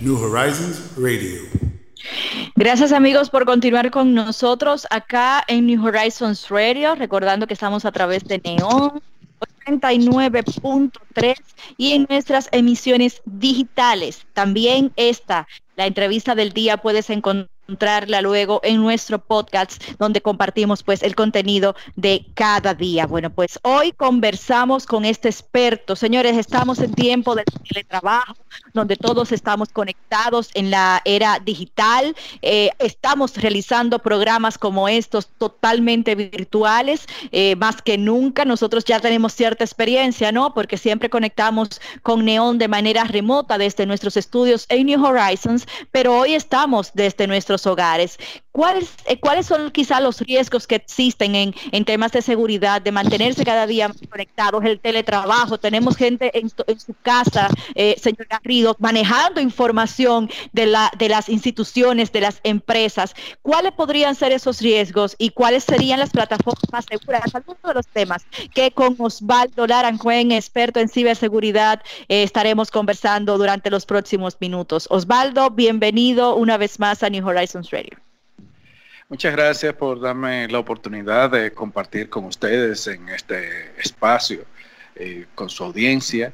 New Horizons Radio. Gracias amigos por continuar con nosotros acá en New Horizons Radio, recordando que estamos a través de Neon 89.3 y en nuestras emisiones digitales. También esta, la entrevista del día, puedes encontrar encontrarla luego en nuestro podcast donde compartimos pues el contenido de cada día. Bueno, pues hoy conversamos con este experto. Señores, estamos en tiempo de teletrabajo, donde todos estamos conectados en la era digital. Eh, estamos realizando programas como estos totalmente virtuales, eh, más que nunca. Nosotros ya tenemos cierta experiencia, ¿no? Porque siempre conectamos con Neon de manera remota desde nuestros estudios en New Horizons, pero hoy estamos desde nuestros hogares. ¿Cuáles, eh, ¿Cuáles son quizá los riesgos que existen en, temas de seguridad, de mantenerse cada día conectados, el teletrabajo? Tenemos gente en, en su casa, eh, señor Garrido, manejando información de, la, de las instituciones, de las empresas. ¿Cuáles podrían ser esos riesgos y cuáles serían las plataformas más seguras? Algunos de los temas que con Osvaldo Laranjuen, experto en ciberseguridad, eh, estaremos conversando durante los próximos minutos. Osvaldo, bienvenido una vez más a New Horizons Radio. Muchas gracias por darme la oportunidad de compartir con ustedes en este espacio, eh, con su audiencia.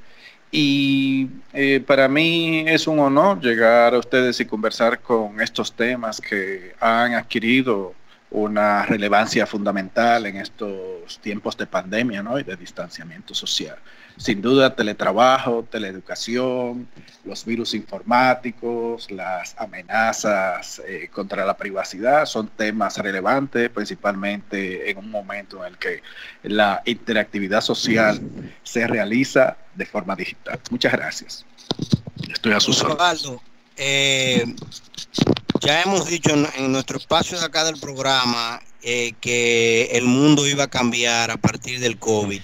Y eh, para mí es un honor llegar a ustedes y conversar con estos temas que han adquirido una relevancia fundamental en estos tiempos de pandemia ¿no? y de distanciamiento social. Sin duda, teletrabajo, teleeducación, los virus informáticos, las amenazas eh, contra la privacidad son temas relevantes, principalmente en un momento en el que la interactividad social se realiza de forma digital. Muchas gracias. Estoy a sus órdenes. Eh, ya hemos dicho en, nuestro espacio de acá del programa eh, que el mundo iba a cambiar a partir del COVID.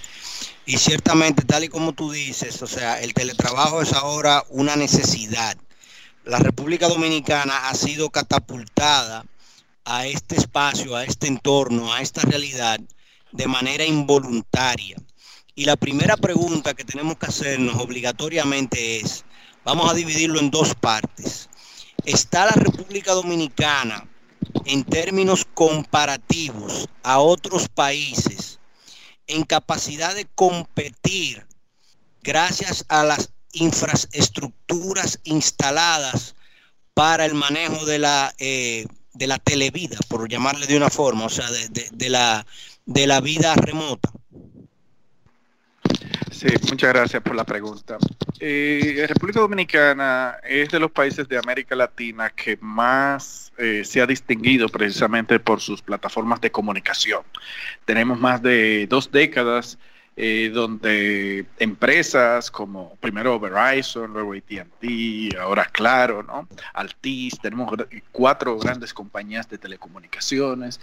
Y ciertamente, tal y como tú dices, o sea, el teletrabajo es ahora una necesidad. La República Dominicana ha sido catapultada a este espacio, a este entorno, a esta realidad de manera involuntaria. Y la primera pregunta que tenemos que hacernos obligatoriamente es, vamos a dividirlo en dos partes. ¿Está la República Dominicana en términos comparativos a otros países en capacidad de competir gracias a las infraestructuras instaladas para el manejo de la, eh, de la televida, por llamarle de una forma, o sea, de, la, de la vida remota. Sí, muchas gracias por la pregunta. Eh, República Dominicana es de los países de América Latina que más eh, se ha distinguido precisamente por sus plataformas de comunicación. Tenemos más de dos décadas eh, donde empresas como primero Verizon, luego AT&T, ahora Claro, ¿no? Altis, tenemos cuatro grandes compañías de telecomunicaciones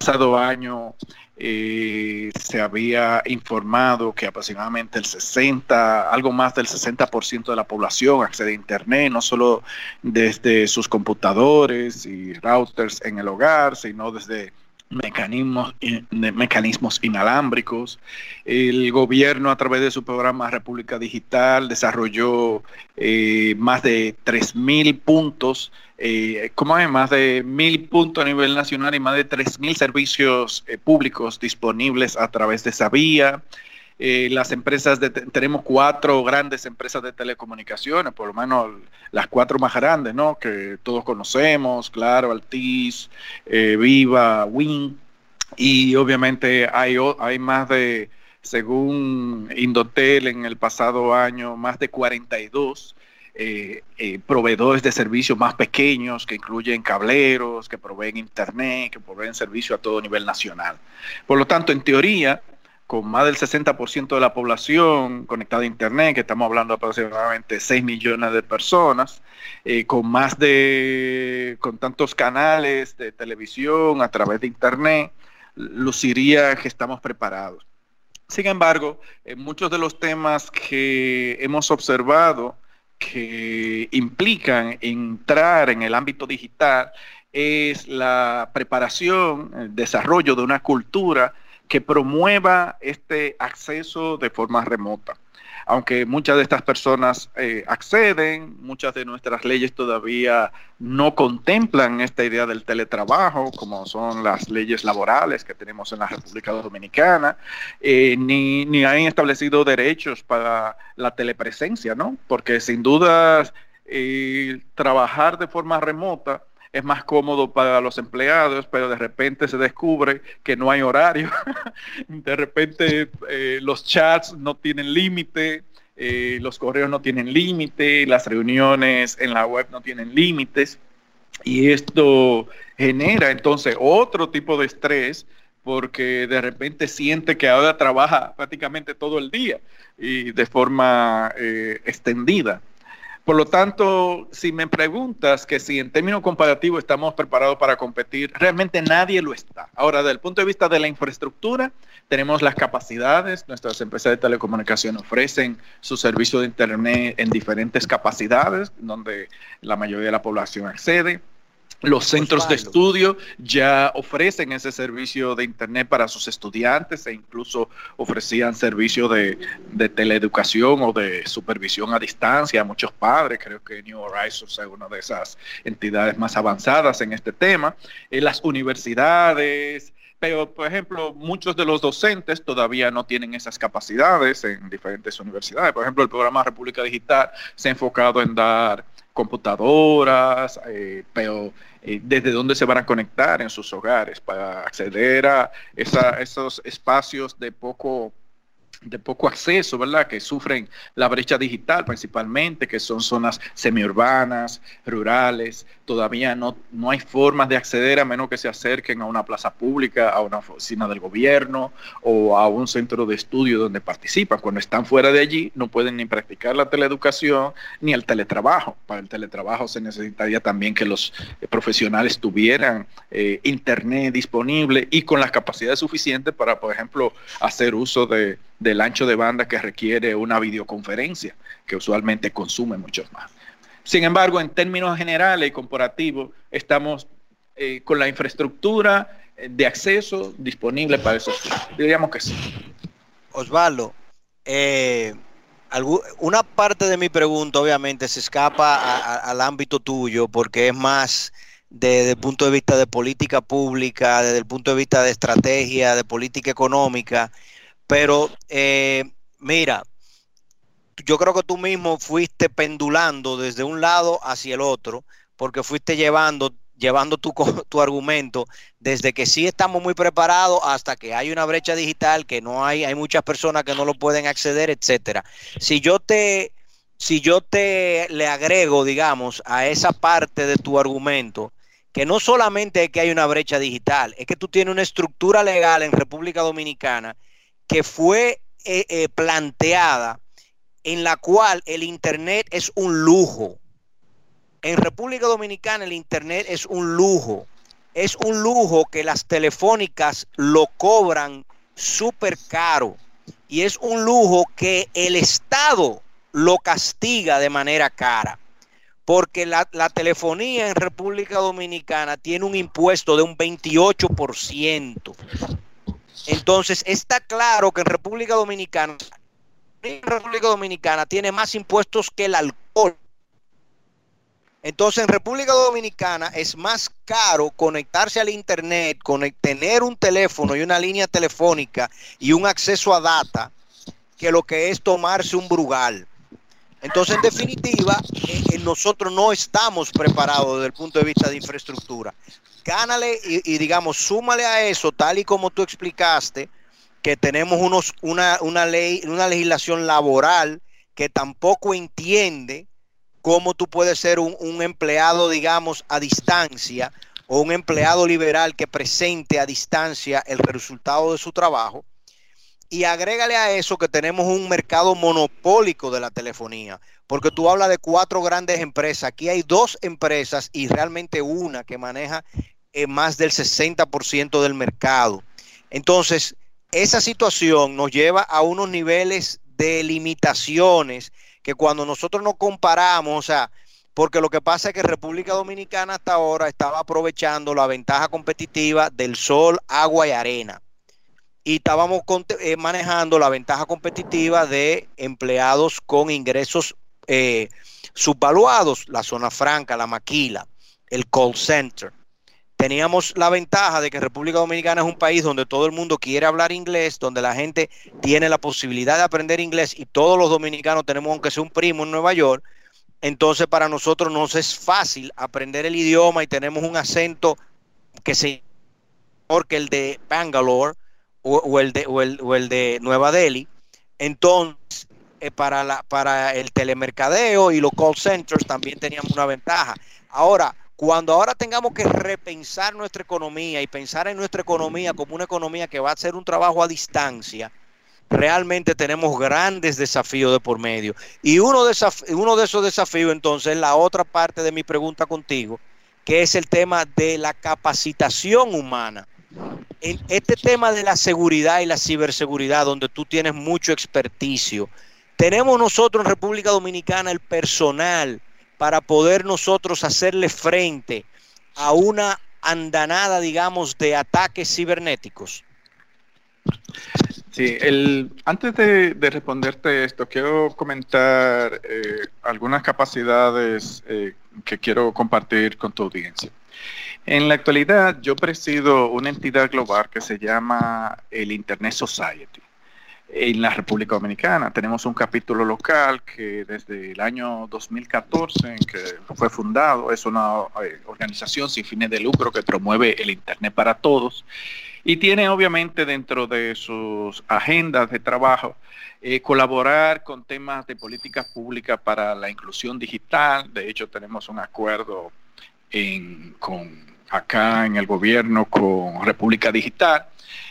pasado año eh, se había informado que aproximadamente el 60, algo más del 60% de la población accede a Internet, no solo desde sus computadores y routers en el hogar, sino desde mecanismos, mecanismos inalámbricos. El gobierno a través de su programa República Digital desarrolló eh, más de 3.000 puntos, eh, más de 1.000 puntos a nivel nacional y más de 3.000 servicios eh, públicos disponibles a través de esa vía. Eh, las empresas, de, tenemos cuatro grandes empresas de telecomunicaciones, por lo menos las cuatro más grandes, ¿no? Que todos conocemos, claro, Altis, eh, Viva, Win, y obviamente hay, hay más de, según Indotel en el pasado año, más de 42 eh, proveedores de servicios más pequeños que incluyen cableros, que proveen internet, que proveen servicio a todo nivel nacional. Por lo tanto, en teoría, con más del 60% de la población conectada a Internet, que estamos hablando aproximadamente 6 millones de personas, eh, con más de, con tantos canales de televisión a través de Internet, luciría que estamos preparados. Sin embargo, en muchos de los temas que hemos observado que implican entrar en el ámbito digital es la preparación, el desarrollo de una cultura que promueva este acceso de forma remota. Aunque muchas de estas personas eh, acceden, muchas de nuestras leyes todavía no contemplan esta idea del teletrabajo, como son las leyes laborales que tenemos en la República Dominicana, eh, ni, ni han establecido derechos para la telepresencia, ¿no? Porque sin duda trabajar de forma remota es más cómodo para los empleados, pero de repente se descubre que no hay horario, de repente eh, los chats no tienen límite, eh, los correos no tienen límite, las reuniones en la web no tienen límites, y esto genera entonces otro tipo de estrés porque de repente siente que ahora trabaja prácticamente todo el día y de forma eh, extendida. Por lo tanto, si me preguntas que si en términos comparativos estamos preparados para competir, realmente nadie lo está. Ahora, desde el punto de vista de la infraestructura, tenemos las capacidades, nuestras empresas de telecomunicación ofrecen su servicio de Internet en diferentes capacidades, donde la mayoría de la población accede. Los centros de estudio ya ofrecen ese servicio de Internet para sus estudiantes e incluso ofrecían servicio de, teleeducación o de supervisión a distancia a muchos padres. Creo que New Horizons es una de esas entidades más avanzadas en este tema. En las universidades, pero por ejemplo, muchos de los docentes todavía no tienen esas capacidades en diferentes universidades. Por ejemplo, el programa República Digital se ha enfocado en dar computadoras, eh, pero eh, desde dónde se van a conectar en sus hogares para acceder a esos espacios de poco de poco acceso, ¿verdad? Que sufren la brecha digital principalmente, que son zonas semiurbanas, rurales. Todavía no, no hay formas de acceder a menos que se acerquen a una plaza pública, a una oficina del gobierno o a un centro de estudio donde participan. Cuando están fuera de allí no pueden ni practicar la teleeducación ni el teletrabajo. Para el teletrabajo se necesitaría también que los profesionales tuvieran eh, internet disponible y con las capacidades suficientes para, por ejemplo, hacer uso de del ancho de banda que requiere una videoconferencia, que usualmente consume muchos más. Sin embargo, en términos generales y comparativos, estamos eh, con la infraestructura eh, de acceso disponible para esos Diríamos que sí. Osvaldo, eh, una parte de mi pregunta obviamente se escapa al ámbito tuyo porque es más desde el punto de vista de política pública, desde el punto de vista de estrategia, de política económica. Pero eh, mira, yo creo que tú mismo fuiste pendulando desde un lado hacia el otro, porque fuiste llevando, llevando tu, tu argumento desde que sí estamos muy preparados hasta que hay una brecha digital, que no hay, hay muchas personas que no lo pueden acceder, etcétera. Si yo te, si yo te le agrego, digamos, a esa parte de tu argumento, que no solamente es que hay una brecha digital, es que tú tienes una estructura legal en República Dominicana que fue eh, eh, planteada en la cual el Internet es un lujo. En República Dominicana el Internet es un lujo. Es un lujo que las telefónicas lo cobran súper caro. Y es un lujo que el Estado lo castiga de manera cara. Porque la, la telefonía en República Dominicana tiene un impuesto de un 28%. Entonces, está claro que en República Dominicana, en República Dominicana tiene más impuestos que el alcohol. Entonces, en República Dominicana es más caro conectarse al Internet, tener un teléfono y una línea telefónica y un acceso a data que lo que es tomarse un brugal. Entonces, en definitiva, eh, eh, nosotros no estamos preparados desde el punto de vista de infraestructura gánale y, digamos, súmale a eso, tal y como tú explicaste, que tenemos unos, una, una ley, una legislación laboral que tampoco entiende cómo tú puedes ser un, un, empleado, digamos, a distancia o un empleado liberal que presente a distancia el resultado de su trabajo. Y agrégale a eso que tenemos un mercado monopólico de la telefonía, porque tú hablas de cuatro grandes empresas. Aquí hay dos empresas y realmente una que maneja eh, más del 60% del mercado. Entonces, esa situación nos lleva a unos niveles de limitaciones que cuando nosotros nos comparamos, o sea, porque lo que pasa es que República Dominicana hasta ahora estaba aprovechando la ventaja competitiva del sol, agua y arena y estábamos eh, manejando la ventaja competitiva de empleados con ingresos eh, subvaluados, la zona franca, la maquila, el call center. Teníamos la ventaja de que República Dominicana es un país donde todo el mundo quiere hablar inglés, donde la gente tiene la posibilidad de aprender inglés y todos los dominicanos tenemos, aunque sea un primo en Nueva York, entonces para nosotros nos es fácil aprender el idioma y tenemos un acento que se que el de Bangalore, o, el de, o, el, de Nueva Delhi. Entonces, eh, para, la, para el telemercadeo y los call centers también teníamos una ventaja. Ahora, cuando ahora tengamos que repensar nuestra economía y pensar en nuestra economía como una economía que va a ser un trabajo a distancia, realmente tenemos grandes desafíos de por medio. Y uno de, uno de esos desafíos, entonces, la otra parte de mi pregunta contigo, que es el tema de la capacitación humana en este tema de la seguridad y la ciberseguridad, donde tú tienes mucho experticio, tenemos nosotros en República Dominicana el personal para poder nosotros hacerle frente a una andanada, digamos, de ataques cibernéticos. Sí, el, antes de, responderte esto, quiero comentar eh, algunas capacidades eh, que quiero compartir con tu audiencia. En la actualidad, yo presido una entidad global que se llama el Internet Society. En la República Dominicana tenemos un capítulo local que desde el año 2014, en que fue fundado, es una eh, organización sin fines de lucro que promueve el Internet para todos y tiene obviamente dentro de sus agendas de trabajo eh, colaborar con temas de políticas públicas para la inclusión digital. De hecho, tenemos un acuerdo con acá en el gobierno con República Digital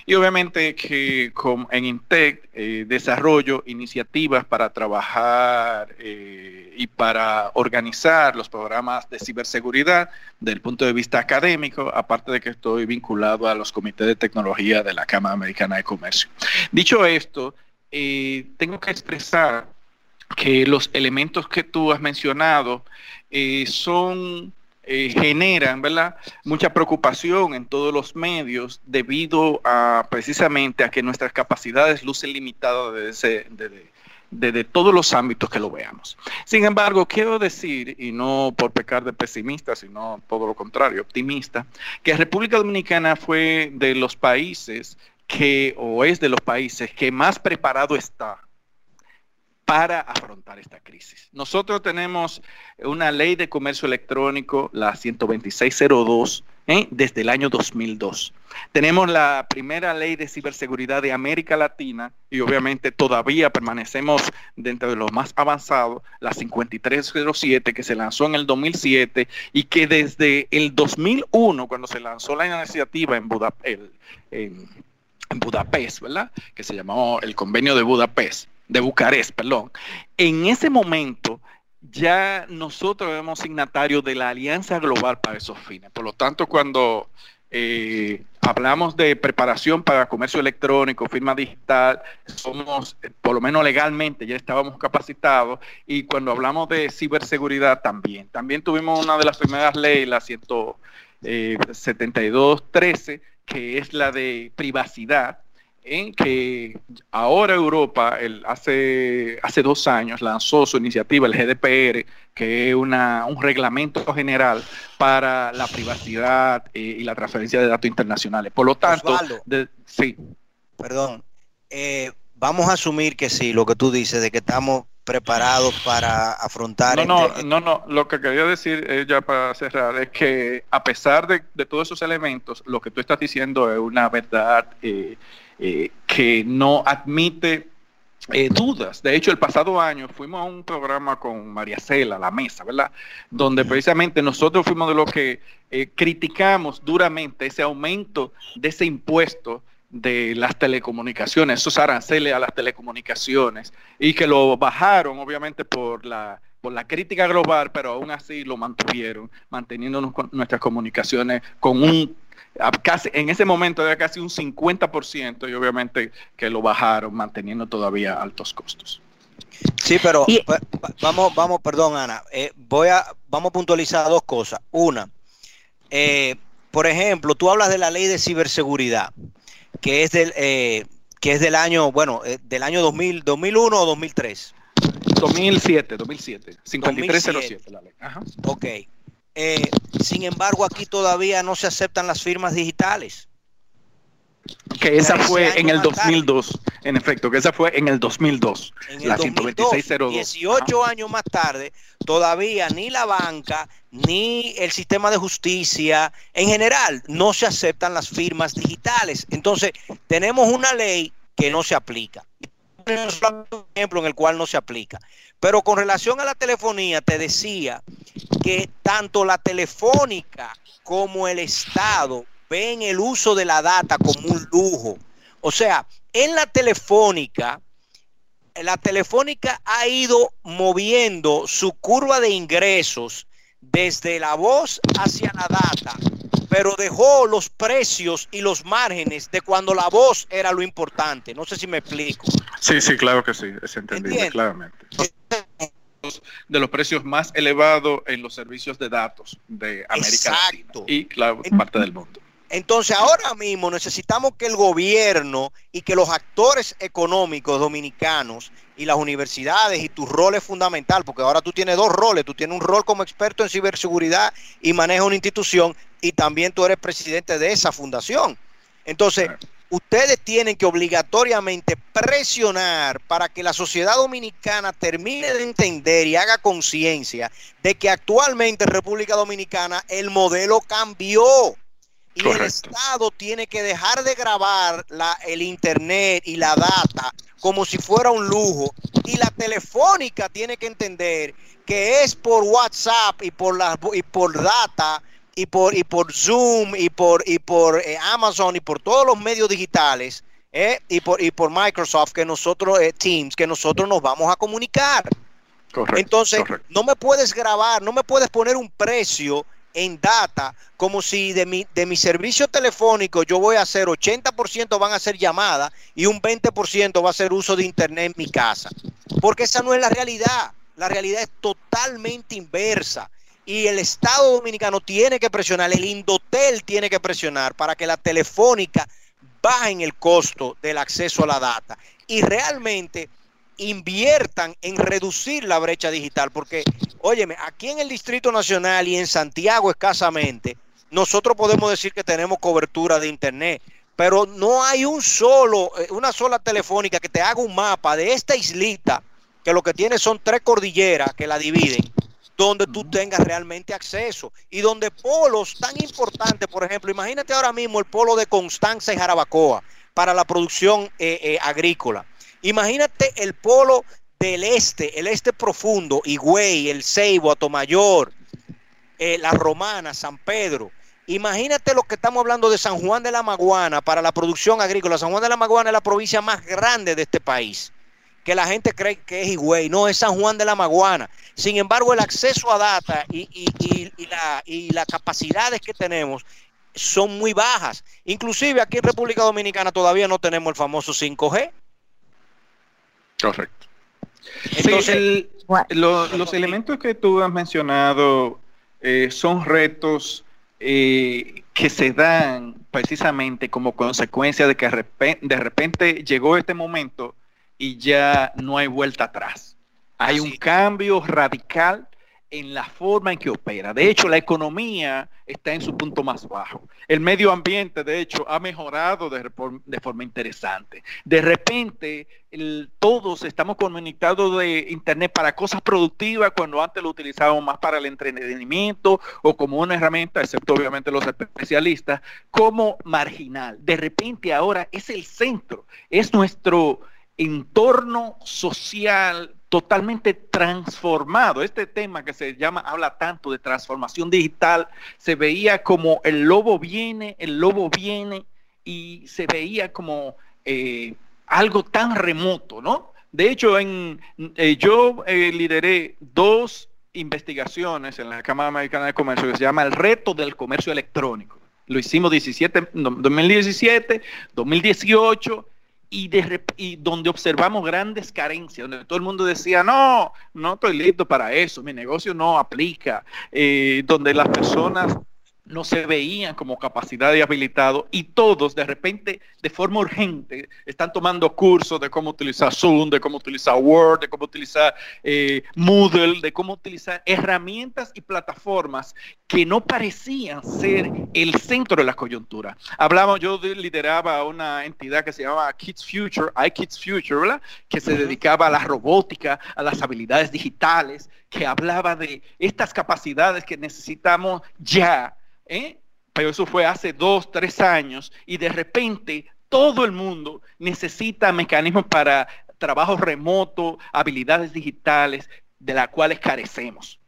y obviamente que con, en Intec eh, desarrollo iniciativas para trabajar eh, y para organizar los programas de ciberseguridad desde el punto de vista académico, aparte de que estoy vinculado a los comités de tecnología de la Cámara Americana de Comercio. Dicho esto, eh, tengo que expresar que los elementos que tú has mencionado son eh, generan mucha preocupación en todos los medios debido a precisamente a que nuestras capacidades lucen limitadas desde, desde, todos los ámbitos que lo veamos. Sin embargo, quiero decir, y no por pecar de pesimista, sino todo lo contrario, optimista, que República Dominicana fue de los países que, o es de los países que más preparado está para afrontar esta crisis. Nosotros tenemos una ley de comercio electrónico, la 12602, ¿eh? desde el año 2002. Tenemos la primera ley de ciberseguridad de América Latina y obviamente todavía permanecemos dentro de lo más avanzado, la 5307 que se lanzó en el 2007 y que desde el 2001, cuando se lanzó la iniciativa en, en Budapest, ¿verdad? Que se llamó el convenio de Budapest de Bucarest, perdón. En ese momento ya nosotros éramos signatarios de la Alianza Global para esos fines. Por lo tanto, cuando eh, hablamos de preparación para comercio electrónico, firma digital, somos, por lo menos legalmente, ya estábamos capacitados. Y cuando hablamos de ciberseguridad también. También tuvimos una de las primeras leyes, la 172.13, eh, que es la de privacidad en que ahora Europa el, hace, hace dos años lanzó su iniciativa, el GDPR, que es una, un reglamento general para la privacidad eh, y la transferencia de datos internacionales. Por lo tanto, sí. Perdón, eh, vamos a asumir que sí, lo que tú dices, de que estamos preparados para afrontar. No, no, este no, no, lo que quería decir eh, ya para cerrar es que a pesar de, de, todos esos elementos, lo que tú estás diciendo es una verdad. Eh, eh, que no admite eh, dudas. De hecho, el pasado año fuimos a un programa con María Cela, la mesa, ¿verdad? Donde precisamente nosotros fuimos de los que eh, criticamos duramente ese aumento de ese impuesto de las telecomunicaciones, esos aranceles a las telecomunicaciones, y que lo bajaron obviamente por la, por la crítica global, pero aún así lo mantuvieron, manteniendo nuestras comunicaciones con un casi en ese momento era casi un 50% y obviamente que lo bajaron manteniendo todavía altos costos. Sí, pero vamos, vamos, perdón, Ana, eh, voy a, vamos a puntualizar dos cosas. Una, eh, por ejemplo, tú hablas de la ley de ciberseguridad, que es del, eh, que es del año, bueno, del año 2000, 2001 o 2003. 2007, 2007, 5307 la ley. Ajá. Ok. sin embargo, aquí todavía no se aceptan las firmas digitales. Que esa fue en el 2002, en efecto, que esa fue en el 2002, en la 12602. 18 años más tarde, todavía ni la banca, ni el sistema de justicia, en general, no se aceptan las firmas digitales. Entonces, tenemos una ley que no se aplica. Un ejemplo en el cual no se aplica. Pero con relación a la telefonía, te decía que tanto la telefónica como el Estado ven el uso de la data como un lujo. O sea, en la telefónica, la telefónica ha ido moviendo su curva de ingresos desde la voz hacia la data, pero dejó los precios y los márgenes de cuando la voz era lo importante. No sé si me explico. Sí, sí, claro que sí, es entendible claramente. De los precios más elevados en los servicios de datos de América Latina y claro, parte del mundo. Entonces ahora mismo necesitamos que el gobierno y que los actores económicos dominicanos y las universidades y tu rol es fundamental, porque ahora tú tienes dos roles, tú tienes un rol como experto en ciberseguridad y manejas una institución y también tú eres presidente de esa fundación. Entonces, ustedes tienen que obligatoriamente presionar para que la sociedad dominicana termine de entender y haga conciencia de que actualmente en República Dominicana el modelo cambió. Y el Estado tiene que dejar de grabar la, el Internet y la data como si fuera un lujo. Y la telefónica tiene que entender que es por WhatsApp y por, la, y por data y por, y por Zoom y por, y por eh, Amazon y por todos los medios digitales eh, y, por, y por Microsoft que nosotros, eh, Teams, que nosotros nos vamos a comunicar. Entonces, no me puedes grabar, no me puedes poner un precio en data como si de mi, de mi servicio telefónico yo voy a hacer 80% van a ser llamadas y un 20% va a ser uso de internet en mi casa. Porque esa no es la realidad. La realidad es totalmente inversa. Y el Estado Dominicano tiene que presionar, el Indotel tiene que presionar para que la telefónica baje en el costo del acceso a la data. Y realmente inviertan en reducir la brecha digital, porque, óyeme, aquí en el Distrito Nacional y en Santiago escasamente, nosotros podemos decir que tenemos cobertura de Internet, pero no hay un solo, eh, una sola telefónica que te haga un mapa de esta islita, que lo que tiene son tres cordilleras que la dividen, donde tú tengas realmente acceso y donde polos tan importantes, por ejemplo, imagínate ahora mismo el polo de Constanza y Jarabacoa para la producción eh, eh, agrícola Imagínate el polo del este, el este profundo, Higüey, el Ceibo, Atomayor, eh, la Romana, San Pedro. Imagínate lo que estamos hablando de San Juan de la Maguana para la producción agrícola. San Juan de la Maguana es la provincia más grande de este país. Que la gente cree que es Higüey, no es San Juan de la Maguana. Sin embargo, el acceso a data y, y las capacidades que tenemos son muy bajas. Inclusive aquí en República Dominicana todavía no tenemos el famoso 5G. Correcto. Entonces, los elementos que tú has mencionado eh, son retos eh, que se dan precisamente como consecuencia de que de repente llegó este momento y ya no hay vuelta atrás. Hay un cambio radical en la forma en que opera. De hecho, la economía está en su punto más bajo. El medio ambiente, de hecho, ha mejorado de, forma interesante. De repente, todos estamos conectados de Internet para cosas productivas cuando antes lo utilizábamos más para el entretenimiento o como una herramienta, excepto obviamente los especialistas, como marginal. De repente ahora es el centro, es nuestro entorno social totalmente transformado. Este tema que se llama, habla tanto de transformación digital, se veía como el lobo viene, el lobo viene y se veía como eh, algo tan remoto, ¿no? De hecho, en, eh, yo eh, lideré dos investigaciones en la Cámara Americana de Comercio que se llama el reto del comercio electrónico. Lo hicimos 17, 2017, 2018 y, de, y, donde observamos grandes carencias, donde todo el mundo decía, no, no estoy listo para eso, mi negocio no aplica, eh, donde las personas no se veían como capacidad de habilitado y todos de repente de forma urgente están tomando cursos de cómo utilizar Zoom, de cómo utilizar Word, de cómo utilizar eh, Moodle, de cómo utilizar herramientas y plataformas que no parecían ser el centro de la coyuntura. Hablamos, yo lideraba una entidad que se llamaba Kids Future, iKids Future, ¿verdad? que se dedicaba a la robótica, a las habilidades digitales, que hablaba de estas capacidades que necesitamos ya ¿eh? pero eso fue hace dos, tres años y de repente todo el mundo necesita mecanismos para trabajo remoto, habilidades digitales, de las cuales carecemos.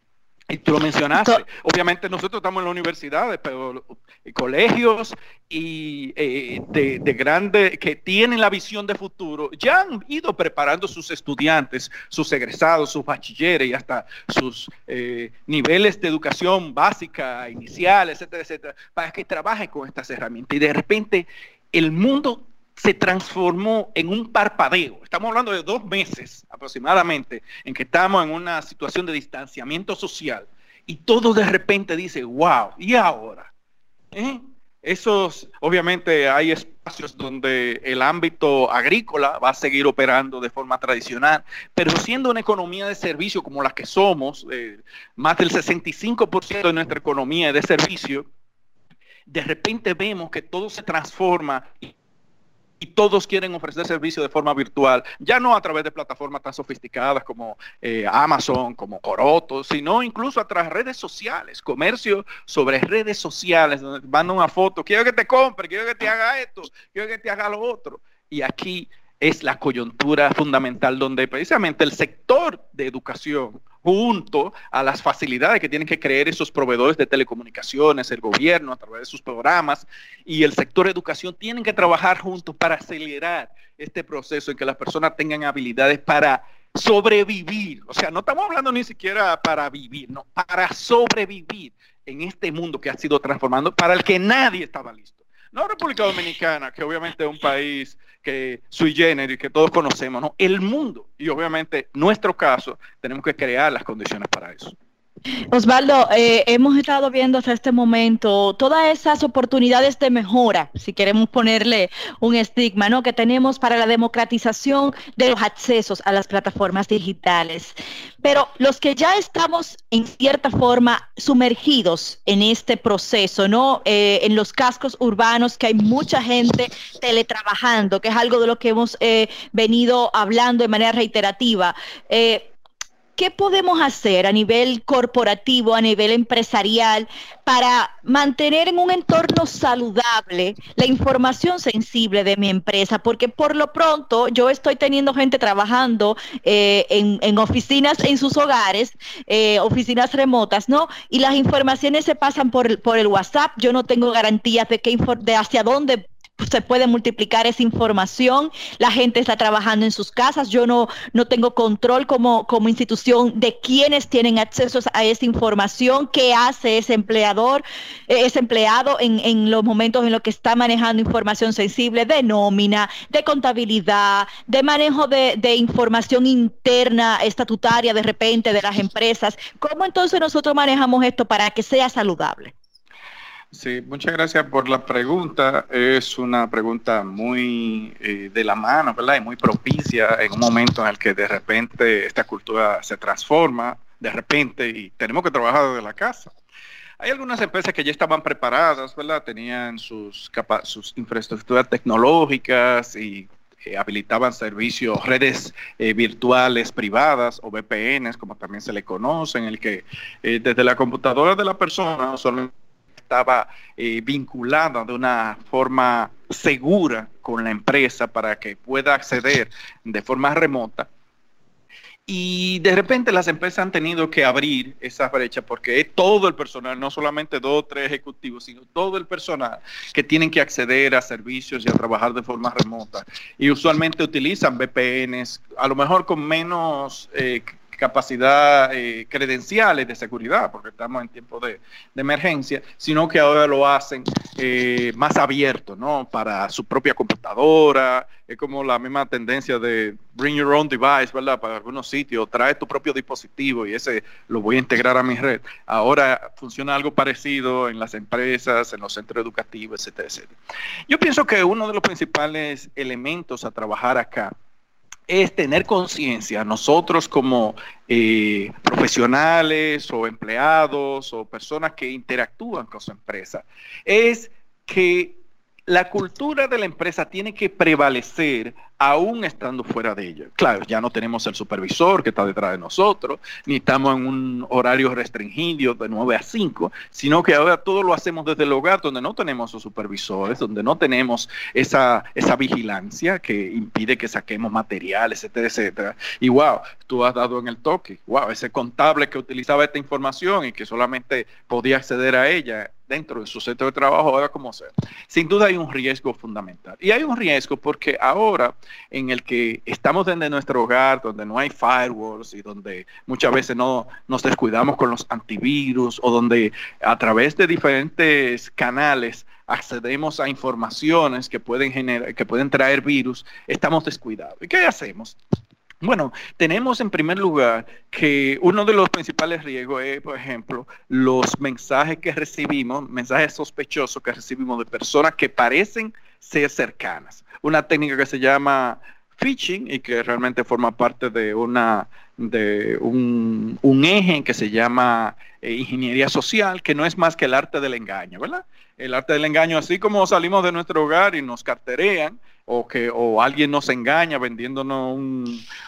Y tú lo mencionaste. Obviamente nosotros estamos en las universidades, pero colegios y eh, de, de grandes que tienen la visión de futuro ya han ido preparando sus estudiantes, sus egresados, sus bachilleres y hasta sus eh, niveles de educación básica, inicial, etcétera, etcétera, para que trabajen con estas herramientas. Y de repente el mundo se transformó en un parpadeo. Estamos hablando de dos meses aproximadamente en que estamos en una situación de distanciamiento social y todo de repente dice, wow, ¿y ahora? ¿Eh? Esos, obviamente hay espacios donde el ámbito agrícola va a seguir operando de forma tradicional, pero siendo una economía de servicio como la que somos, eh, más del 65% de nuestra economía es de servicio, de repente vemos que todo se transforma y todos quieren ofrecer servicio de forma virtual, ya no a través de plataformas tan sofisticadas como eh, Amazon, como Coroto, sino incluso a través de redes sociales, comercio sobre redes sociales, donde mandan una foto, quiero que te compre, quiero que te haga esto, quiero que te haga lo otro. Y aquí es la coyuntura fundamental donde precisamente el sector de educación junto a las facilidades que tienen que creer esos proveedores de telecomunicaciones, el gobierno a través de sus programas y el sector de educación tienen que trabajar juntos para acelerar este proceso en que las personas tengan habilidades para sobrevivir. O sea, no estamos hablando ni siquiera para vivir, no, para sobrevivir en este mundo que ha sido transformando, para el que nadie estaba listo. No República Dominicana, que obviamente es un país que sui generis, que todos conocemos, ¿no? El mundo. Y obviamente, nuestro caso, tenemos que crear las condiciones para eso. Osvaldo, eh, hemos estado viendo hasta este momento todas esas oportunidades de mejora, si queremos ponerle un estigma, ¿no? Que tenemos para la democratización de los accesos a las plataformas digitales. Pero los que ya estamos en cierta forma sumergidos en este proceso, ¿no? Eh, en los cascos urbanos, que hay mucha gente teletrabajando, que es algo de lo que hemos eh, venido hablando de manera reiterativa. ¿Qué podemos hacer a nivel corporativo, a nivel empresarial, para mantener en un entorno saludable la información sensible de mi empresa? Porque por lo pronto yo estoy teniendo gente trabajando eh, en, oficinas en sus hogares, eh, oficinas remotas, ¿no? Y las informaciones se pasan por, por el WhatsApp. Yo no tengo garantías de, qué, de hacia dónde se puede multiplicar esa información, la gente está trabajando en sus casas, yo no, no tengo control como, como institución de quiénes tienen acceso a esa información, qué hace ese empleador, eh, ese empleado en, en los momentos en los que está manejando información sensible de nómina, de contabilidad, de manejo de, de información interna, estatutaria de repente de las empresas. ¿Cómo entonces nosotros manejamos esto para que sea saludable? Sí, muchas gracias por la pregunta. Es una pregunta muy eh, de la mano, ¿verdad? Y muy propicia en un momento en el que de repente esta cultura se transforma, de repente, y tenemos que trabajar desde la casa. Hay algunas empresas que ya estaban preparadas, ¿verdad? Tenían sus, sus infraestructuras tecnológicas y eh, habilitaban servicios, redes eh, virtuales privadas o VPNs, como también se le conoce, en el que desde la computadora de la persona, solo estaba eh, vinculada de una forma segura con la empresa para que pueda acceder de forma remota. Y de repente las empresas han tenido que abrir esa brecha porque es todo el personal, no solamente dos o tres ejecutivos, sino todo el personal que tienen que acceder a servicios y a trabajar de forma remota. Y usualmente utilizan VPNs, a lo mejor con menos eh, capacidad eh, credenciales de seguridad, porque estamos en tiempo de, emergencia, sino que ahora lo hacen eh, más abierto, ¿no? Para su propia computadora, es como la misma tendencia de bring your own device, ¿verdad? Para algunos sitios, trae tu propio dispositivo y ese lo voy a integrar a mi red. Ahora funciona algo parecido en las empresas, en los centros educativos, etcétera, etcétera. Yo pienso que uno de los principales elementos a trabajar acá es tener conciencia, nosotros como eh, profesionales o empleados o personas que interactúan con su empresa, es que la cultura de la empresa tiene que prevalecer aún estando fuera de ella. Claro, ya no tenemos el supervisor que está detrás de nosotros, ni estamos en un horario restringido de 9 a 5, sino que ahora todo lo hacemos desde el hogar donde no tenemos los supervisores, donde no tenemos esa, esa vigilancia que impide que saquemos materiales, etcétera, etcétera. Y wow, tú has dado en el toque, wow, ese contable que utilizaba esta información y que solamente podía acceder a ella dentro de su centro de trabajo, ahora como sea. Sin duda hay un riesgo fundamental. Y hay un riesgo porque ahora en el que estamos desde nuestro hogar, donde no hay firewalls y donde muchas veces no nos descuidamos con los antivirus o donde a través de diferentes canales accedemos a informaciones que pueden generar, que pueden traer virus, estamos descuidados. ¿Y qué hacemos? Bueno, tenemos en primer lugar que uno de los principales riesgos es, por ejemplo, los mensajes que recibimos, mensajes sospechosos que recibimos de personas que parecen ser cercanas. Una técnica que se llama phishing y que realmente forma parte de una de un, eje que se llama eh, ingeniería social, que no es más que el arte del engaño, ¿verdad? El arte del engaño, así como salimos de nuestro hogar y nos carterean, o que o alguien nos engaña vendiéndonos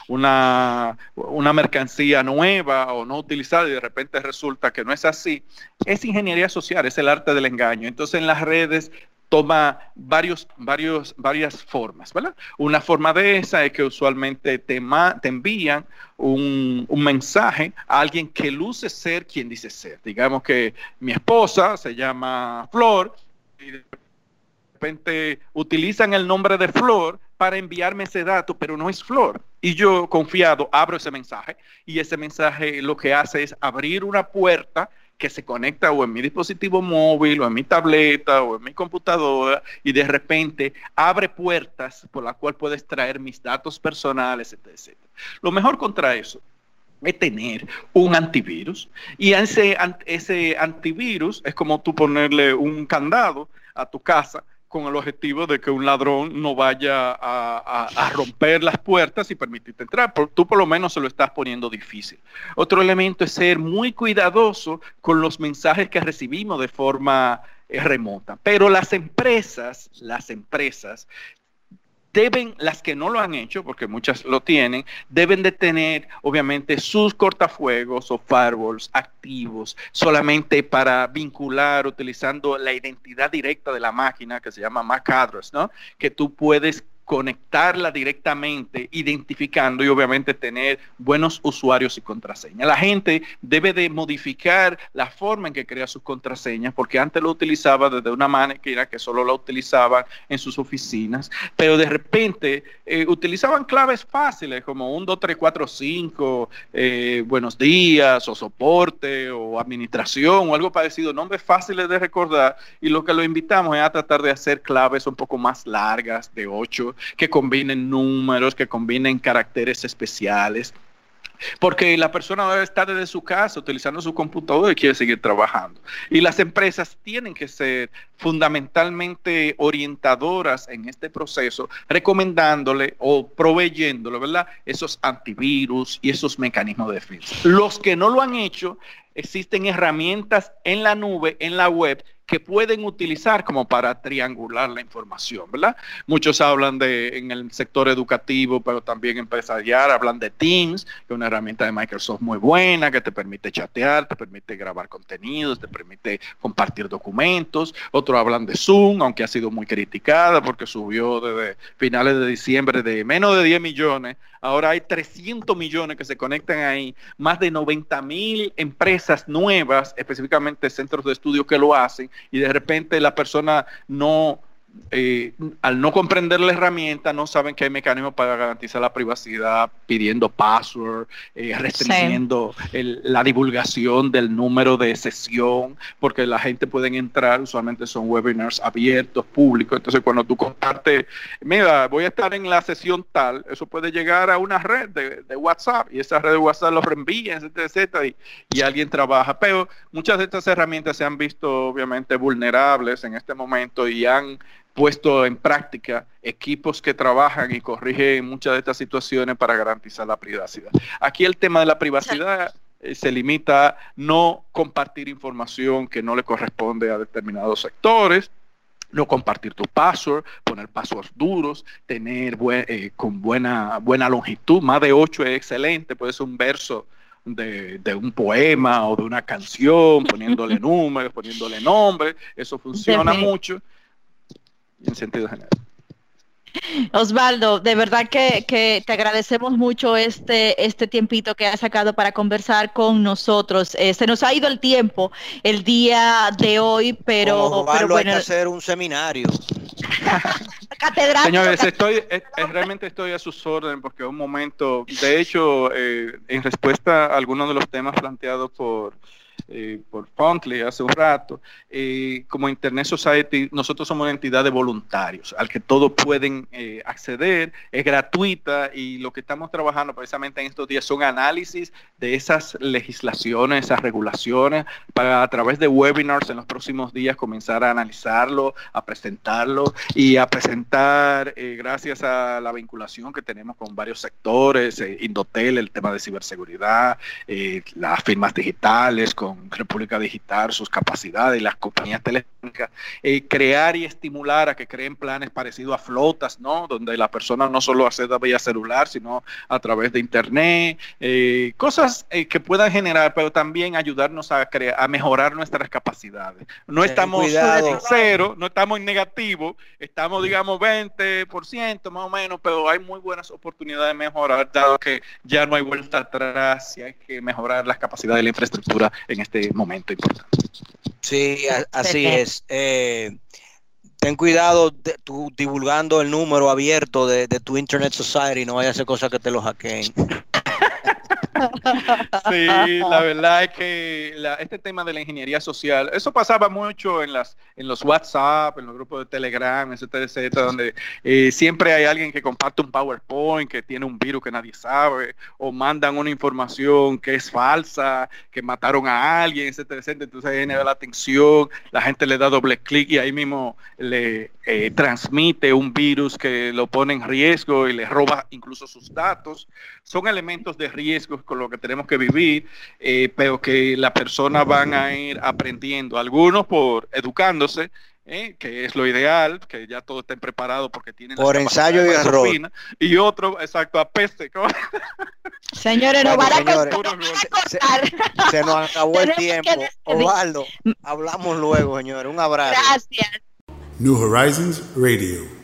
una, una mercancía nueva o no utilizada y de repente resulta que no es así, es ingeniería social, es el arte del engaño. Entonces en las redes toma varios, varios, varias formas. Una forma de esa es que usualmente te, te envían un, un, mensaje a alguien que luce ser quien dice ser. Digamos que mi esposa se llama Flor y repente utilizan el nombre de Flor para enviarme ese dato, pero no es Flor. Y yo, confiado, abro ese mensaje y ese mensaje lo que hace es abrir una puerta que se conecta o en mi dispositivo móvil o en mi tableta o en mi computadora y de repente abre puertas por las cuales puedes traer mis datos personales, etc. Lo mejor contra eso es tener un antivirus y ese, ese antivirus es como tú ponerle un candado a tu casa con el objetivo de que un ladrón no vaya a, romper las puertas y permitirte entrar. tú por lo menos se lo estás poniendo difícil. Otro elemento es ser muy cuidadoso con los mensajes que recibimos de forma eh, remota. Pero las empresas, las empresas deben, las que no lo han hecho, porque muchas lo tienen, deben de tener obviamente sus cortafuegos o firewalls activos solamente para vincular utilizando la identidad directa de la máquina que se llama MAC address, ¿no? Que tú puedes conectarla directamente, identificando y obviamente tener buenos usuarios y contraseñas. La gente debe de modificar la forma en que crea sus contraseñas, porque antes lo utilizaba desde una máquina que solo la utilizaban en sus oficinas, pero de repente eh, utilizaban claves fáciles como 1, 2, 3, 4, 5, buenos días o soporte o administración o algo parecido, nombres fáciles de recordar y lo que lo invitamos es a tratar de hacer claves un poco más largas, de 8, que combinen números, que combinen caracteres especiales. Porque la persona debe estar desde su casa utilizando su computador y quiere seguir trabajando. Y las empresas tienen que ser fundamentalmente orientadoras en este proceso, recomendándole o proveyéndole, ¿verdad? Esos antivirus y esos mecanismos de defensa. Los que no lo han hecho, existen herramientas en la nube, en la web, que pueden utilizar como para triangular la información, ¿verdad? Muchos hablan de en el sector educativo, pero también empresarial, hablan de Teams, que es una herramienta de Microsoft muy buena, que te permite chatear, te permite grabar contenidos, te permite compartir documentos. Otros hablan de Zoom, aunque ha sido muy criticada porque subió desde finales de diciembre de menos de 10 millones ahora hay 300 millones que se conectan ahí, más de 90 mil empresas nuevas, específicamente centros de estudio que lo hacen, y de repente la persona no eh, al no comprender la herramienta, no saben que hay mecanismos para garantizar la privacidad, pidiendo password, eh, restringiendo la divulgación del número de sesión, porque la gente puede entrar, usualmente son webinars abiertos, públicos, entonces cuando tú compartes, mira, voy a estar en la sesión tal, eso puede llegar a una red de, WhatsApp y esa red de WhatsApp lo reenvía, etcétera, etcétera, y, y alguien trabaja, pero muchas de estas herramientas se han visto obviamente vulnerables en este momento y han puesto en práctica equipos que trabajan y corrigen muchas de estas situaciones para garantizar la privacidad. Aquí el tema de la privacidad eh, se limita a no compartir información que no le corresponde a determinados sectores, no compartir tu password, poner passwords duros, tener eh, con buena, buena longitud, más de 8 es excelente, puede ser un verso de, de, un poema o de una canción, poniéndole números, poniéndole nombre, eso funciona mucho en sentido general. Osvaldo, de verdad que, te agradecemos mucho este, este tiempito que has sacado para conversar con nosotros. Eh, se nos ha ido el tiempo el día de hoy, pero, Osvaldo, hay que hacer un seminario. Señores, estoy, realmente estoy a sus órdenes porque un momento, de hecho, eh, en respuesta a algunos de los temas planteados por eh, por Fontley hace un rato, eh, como Internet Society, nosotros somos una entidad de voluntarios al que todos pueden eh, acceder, es gratuita y lo que estamos trabajando precisamente en estos días son análisis de esas legislaciones, esas regulaciones, para a través de webinars en los próximos días comenzar a analizarlo, a presentarlo y a presentar, gracias a la vinculación que tenemos con varios sectores, Indotel, el tema de ciberseguridad, las firmas digitales, con República Digital, sus capacidades y las compañías telefónicas, eh, crear y estimular a que creen planes parecidos a flotas, ¿no? Donde la persona no solo acceda vía celular, sino a través de internet, eh, cosas eh, que puedan generar, pero también ayudarnos a, crear, a mejorar nuestras capacidades. No estamos en cero, no estamos en negativo, estamos, digamos, 20% más o menos, pero hay muy buenas oportunidades de mejorar, dado que ya no hay vuelta atrás y hay que mejorar las capacidades de la infraestructura en este momento importante. Sí, así es. Eh, ten cuidado de, tu, divulgando el número abierto de, de, tu Internet Society, no vaya a ser cosa que te lo hackeen. Sí, la verdad es que este tema de la ingeniería social, eso pasaba mucho en las en los WhatsApp, en los grupos de Telegram, etcétera, etcétera, donde eh, siempre hay alguien que comparte un PowerPoint que tiene un virus que nadie sabe, o mandan una información que es falsa, que mataron a alguien, etcétera, etcétera. Entonces genera la atención, la gente le da doble clic y ahí mismo le eh, transmite un virus que lo pone en riesgo y le roba incluso sus datos. Son elementos de riesgo con lo que tenemos que vivir, eh, pero que las personas van a ir aprendiendo, algunos por educándose, eh, que es lo ideal, que ya todos estén preparados porque tienen por ensayo y error. y otro exacto a peste señores no van a se, nos acabó el tiempo. Osvaldo hablamos luego señores. Un abrazo. Gracias. New Horizons Radio